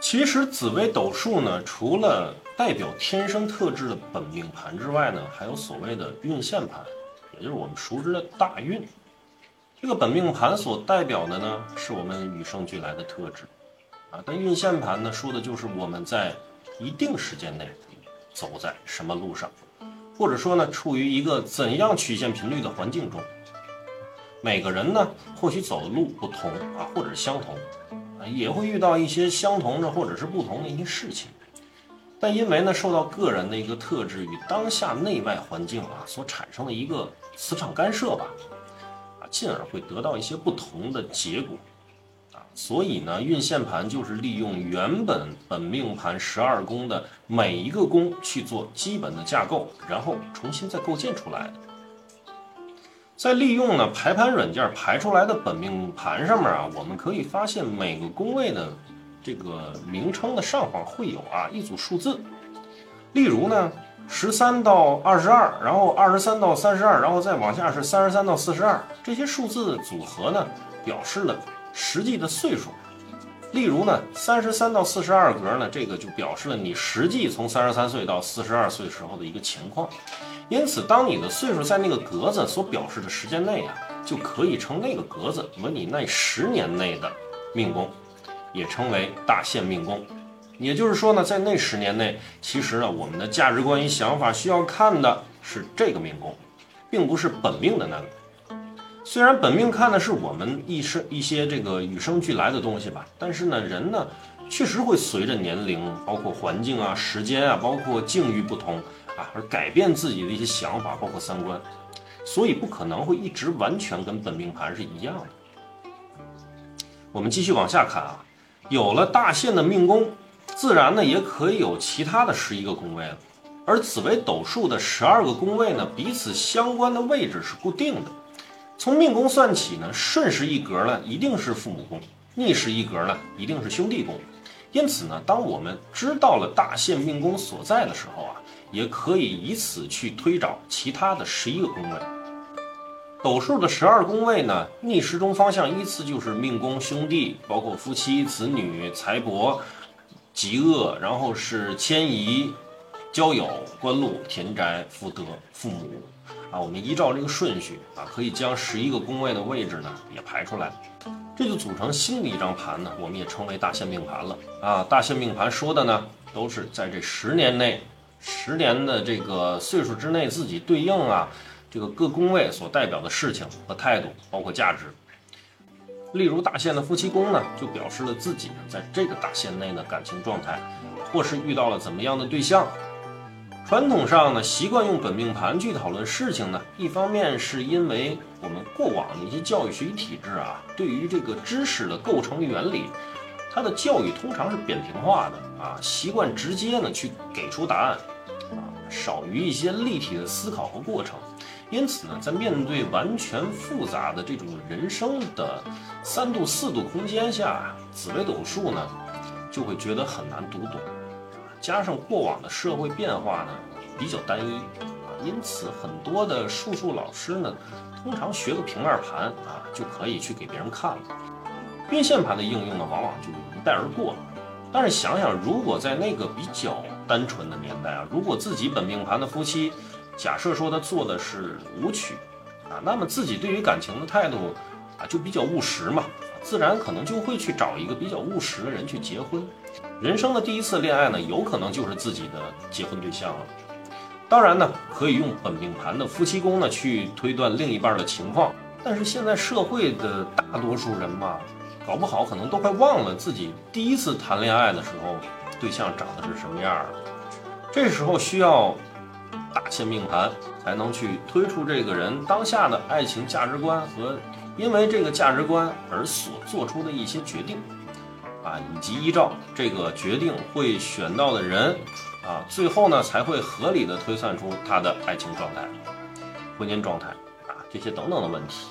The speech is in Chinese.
其实紫微斗数呢，除了代表天生特质的本命盘之外呢，还有所谓的运线盘，也就是我们熟知的大运。这个本命盘所代表的呢，是我们与生俱来的特质啊。但运线盘呢，说的就是我们在一定时间内走在什么路上，或者说呢，处于一个怎样曲线频率的环境中。每个人呢，或许走的路不同啊，或者是相同。也会遇到一些相同的或者是不同的一些事情，但因为呢受到个人的一个特质与当下内外环境啊所产生的一个磁场干涉吧，啊，进而会得到一些不同的结果，啊，所以呢运线盘就是利用原本本命盘十二宫的每一个宫去做基本的架构，然后重新再构建出来。在利用呢排盘软件排出来的本命盘上面啊，我们可以发现每个宫位的这个名称的上方会有啊一组数字，例如呢十三到二十二，然后二十三到三十二，然后再往下是三十三到四十二，这些数字组合呢表示了实际的岁数。例如呢三十三到四十二格呢，这个就表示了你实际从三十三岁到四十二岁时候的一个情况。因此，当你的岁数在那个格子所表示的时间内啊，就可以称那个格子为你那十年内的命宫，也称为大限命宫。也就是说呢，在那十年内，其实呢，我们的价值观与想法需要看的是这个命宫，并不是本命的那个。虽然本命看的是我们一生一些这个与生俱来的东西吧，但是呢，人呢，确实会随着年龄、包括环境啊、时间啊、包括境遇不同。啊而改变自己的一些想法，包括三观，所以不可能会一直完全跟本命盘是一样的。我们继续往下看啊，有了大限的命宫，自然呢也可以有其他的十一个宫位了。而紫微斗数的十二个宫位呢，彼此相关的位置是固定的。从命宫算起呢，顺时一格呢一定是父母宫，逆时一格呢一定是兄弟宫。因此呢，当我们知道了大限命宫所在的时候啊。也可以以此去推找其他的十一个宫位。斗数的十二宫位呢，逆时钟方向依次就是命宫、兄弟，包括夫妻、子女、财帛、吉恶，然后是迁移、交友、官禄、田宅、福德、父母。啊，我们依照这个顺序啊，可以将十一个宫位的位置呢也排出来，这就组成新的一张盘呢，我们也称为大限命盘了。啊，大限命盘说的呢，都是在这十年内。十年的这个岁数之内，自己对应啊，这个各宫位所代表的事情和态度，包括价值。例如大限的夫妻宫呢，就表示了自己呢在这个大限内的感情状态，或是遇到了怎么样的对象。传统上呢，习惯用本命盘去讨论事情呢，一方面是因为我们过往的一些教育学习体制啊，对于这个知识的构成原理。他的教育通常是扁平化的啊，习惯直接呢去给出答案，啊，少于一些立体的思考和过程。因此呢，在面对完全复杂的这种人生的三度四度空间下，紫微斗数呢就会觉得很难读懂。加上过往的社会变化呢比较单一，啊因此很多的术数老师呢通常学个平面盘啊就可以去给别人看了。运线盘的应用呢，往往就一带而过了。但是想想，如果在那个比较单纯的年代啊，如果自己本命盘的夫妻，假设说他做的是武曲啊，那么自己对于感情的态度啊，就比较务实嘛，自然可能就会去找一个比较务实的人去结婚。人生的第一次恋爱呢，有可能就是自己的结婚对象了。当然呢，可以用本命盘的夫妻宫呢去推断另一半的情况。但是现在社会的大多数人嘛。搞不好可能都快忘了自己第一次谈恋爱的时候，对象长得是什么样儿。这时候需要大限命盘才能去推出这个人当下的爱情价值观和因为这个价值观而所做出的一些决定，啊，以及依照这个决定会选到的人，啊，最后呢才会合理的推算出他的爱情状态、婚姻状态啊这些等等的问题。